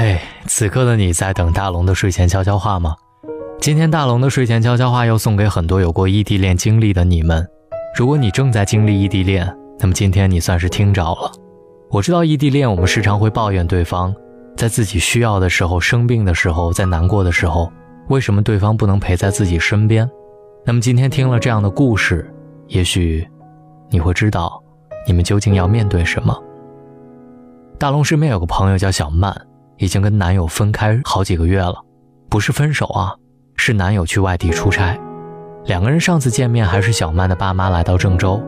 嘿，此刻的你在等大龙的睡前悄悄话吗？今天大龙的睡前悄悄话要送给很多有过异地恋经历的你们。如果你正在经历异地恋，那么今天你算是听着了。我知道异地恋，我们时常会抱怨对方，在自己需要的时候、生病的时候、在难过的时候，为什么对方不能陪在自己身边？那么今天听了这样的故事，也许你会知道，你们究竟要面对什么。大龙身边有个朋友叫小曼。已经跟男友分开好几个月了，不是分手啊，是男友去外地出差。两个人上次见面还是小曼的爸妈来到郑州，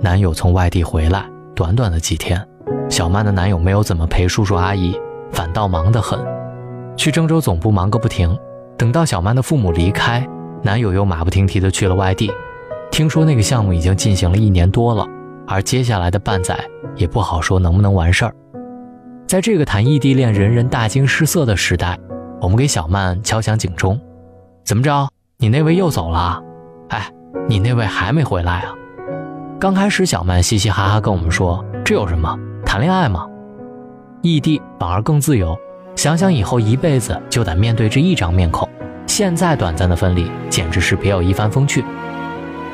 男友从外地回来，短短的几天，小曼的男友没有怎么陪叔叔阿姨，反倒忙得很，去郑州总部忙个不停。等到小曼的父母离开，男友又马不停蹄的去了外地。听说那个项目已经进行了一年多了，而接下来的半载也不好说能不能完事儿。在这个谈异地恋人人大惊失色的时代，我们给小曼敲响警钟：怎么着？你那位又走了？哎，你那位还没回来啊？刚开始，小曼嘻嘻哈哈跟我们说：“这有什么？谈恋爱嘛，异地反而更自由。想想以后一辈子就得面对这一张面孔，现在短暂的分离简直是别有一番风趣。”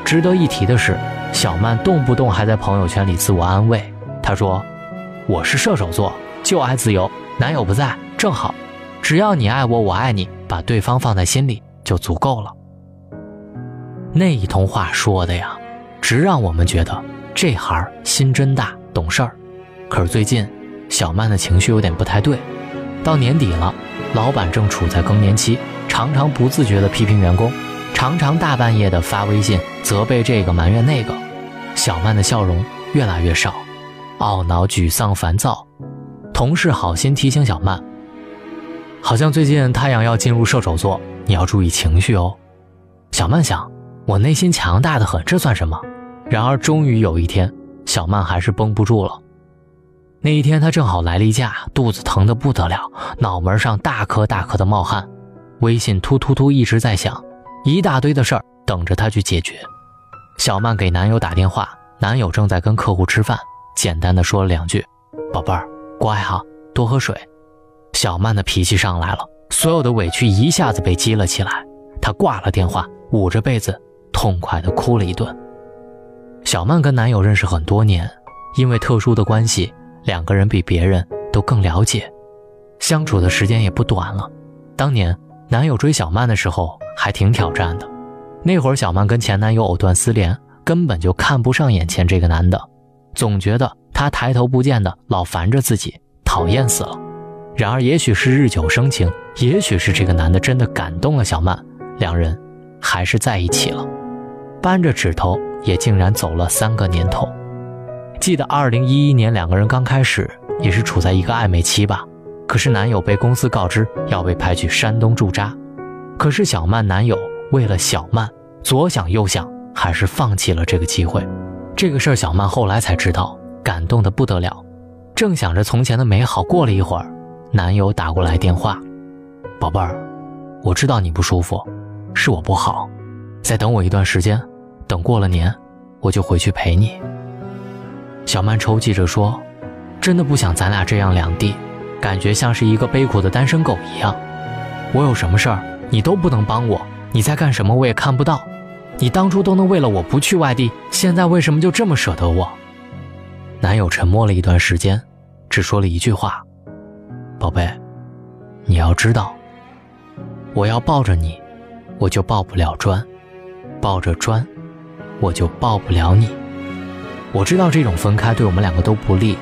值得一提的是，小曼动不动还在朋友圈里自我安慰，她说：“我是射手座。”就爱自由，男友不在正好，只要你爱我，我爱你，把对方放在心里就足够了。那一通话说的呀，直让我们觉得这孩儿心真大，懂事儿。可是最近，小曼的情绪有点不太对。到年底了，老板正处在更年期，常常不自觉地批评员工，常常大半夜的发微信责备这个埋怨那个。小曼的笑容越来越少，懊恼、沮丧、烦躁。同事好心提醒小曼，好像最近太阳要进入射手座，你要注意情绪哦。小曼想，我内心强大的很，这算什么？然而终于有一天，小曼还是绷不住了。那一天她正好来例假，肚子疼得不得了，脑门上大颗大颗的冒汗，微信突突突一直在响，一大堆的事儿等着她去解决。小曼给男友打电话，男友正在跟客户吃饭，简单的说了两句：“宝贝儿。”乖哈，多喝水。小曼的脾气上来了，所有的委屈一下子被积了起来。她挂了电话，捂着被子，痛快地哭了一顿。小曼跟男友认识很多年，因为特殊的关系，两个人比别人都更了解，相处的时间也不短了。当年男友追小曼的时候还挺挑战的，那会儿小曼跟前男友藕断丝连，根本就看不上眼前这个男的，总觉得。他抬头不见的，老烦着自己，讨厌死了。然而，也许是日久生情，也许是这个男的真的感动了小曼，两人还是在一起了。扳着指头，也竟然走了三个年头。记得二零一一年两个人刚开始，也是处在一个暧昧期吧。可是男友被公司告知要被派去山东驻扎，可是小曼男友为了小曼，左想右想，还是放弃了这个机会。这个事儿，小曼后来才知道。感动的不得了，正想着从前的美好，过了一会儿，男友打过来电话：“宝贝儿，我知道你不舒服，是我不好，再等我一段时间，等过了年，我就回去陪你。”小曼抽泣着说：“真的不想咱俩这样两地，感觉像是一个悲苦的单身狗一样。我有什么事儿，你都不能帮我，你在干什么我也看不到。你当初都能为了我不去外地，现在为什么就这么舍得我？”男友沉默了一段时间，只说了一句话：“宝贝，你要知道，我要抱着你，我就抱不了砖；抱着砖，我就抱不了你。我知道这种分开对我们两个都不利，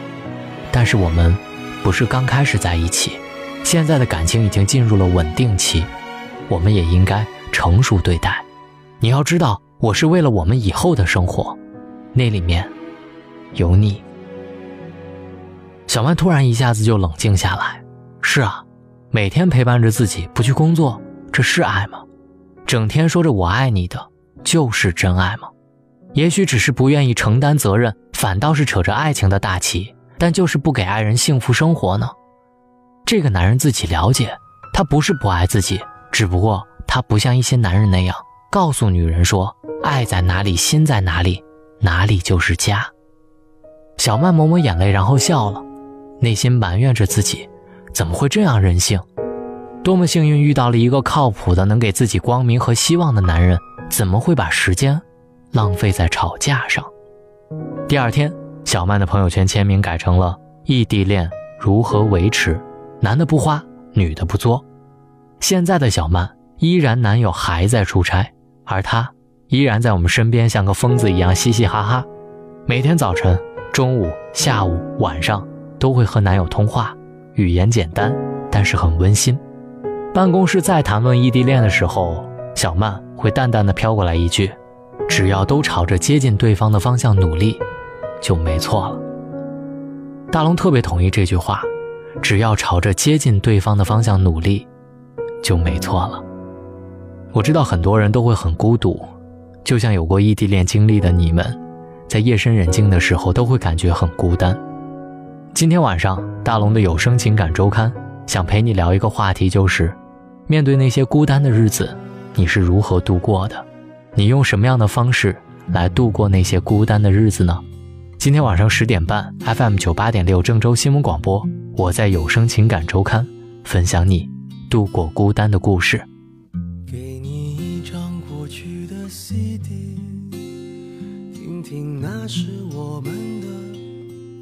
但是我们不是刚开始在一起，现在的感情已经进入了稳定期，我们也应该成熟对待。你要知道，我是为了我们以后的生活，那里面……”有你，小曼突然一下子就冷静下来。是啊，每天陪伴着自己不去工作，这是爱吗？整天说着我爱你的，就是真爱吗？也许只是不愿意承担责任，反倒是扯着爱情的大旗，但就是不给爱人幸福生活呢？这个男人自己了解，他不是不爱自己，只不过他不像一些男人那样告诉女人说爱在哪里，心在哪里，哪里就是家。小曼抹抹眼泪，然后笑了，内心埋怨着自己，怎么会这样任性？多么幸运遇到了一个靠谱的、能给自己光明和希望的男人，怎么会把时间浪费在吵架上？第二天，小曼的朋友圈签名改成了“异地恋如何维持？男的不花，女的不作。”现在的小曼依然男友还在出差，而她依然在我们身边，像个疯子一样嘻嘻哈哈。每天早晨、中午、下午、晚上都会和男友通话，语言简单，但是很温馨。办公室在谈论异地恋的时候，小曼会淡淡的飘过来一句：“只要都朝着接近对方的方向努力，就没错了。”大龙特别同意这句话：“只要朝着接近对方的方向努力，就没错了。”我知道很多人都会很孤独，就像有过异地恋经历的你们，在夜深人静的时候都会感觉很孤单。今天晚上，大龙的有声情感周刊想陪你聊一个话题，就是。面对那些孤单的日子，你是如何度过的？你用什么样的方式来度过那些孤单的日子呢？今天晚上十点半，FM 九八点六郑州新闻广播，我在有声情感周刊分享你度过孤单的故事。给你一张过去的 CD，听听那是我们的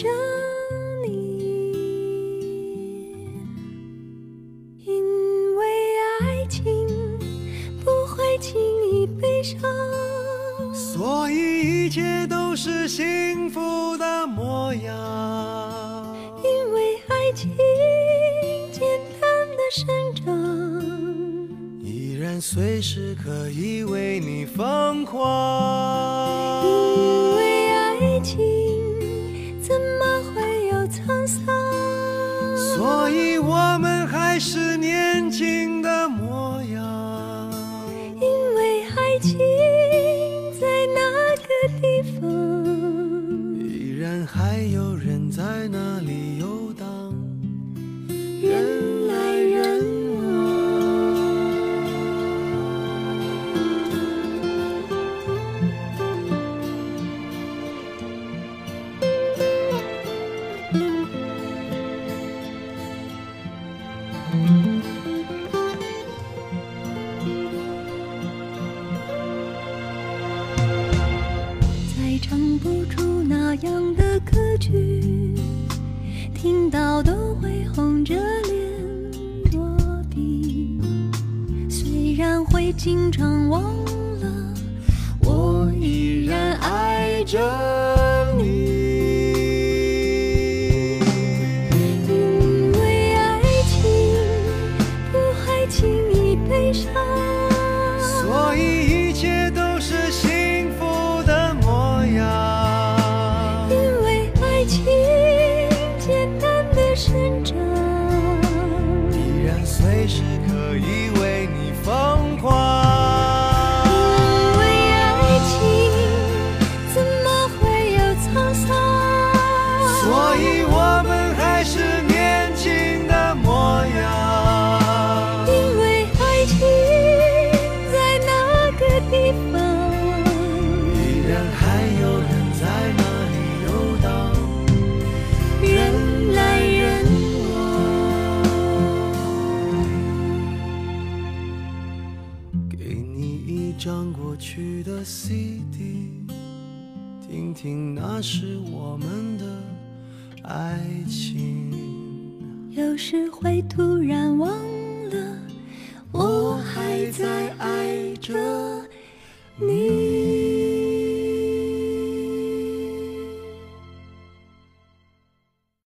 着你，因为爱情不会轻易悲伤。所以一切都是幸福的模样。因为爱情简单的生长，依然随时可以为你疯狂。因为经常忘了，我依然爱着。cd 听听那时我们的爱情。有时会突然忘了我还在爱着你。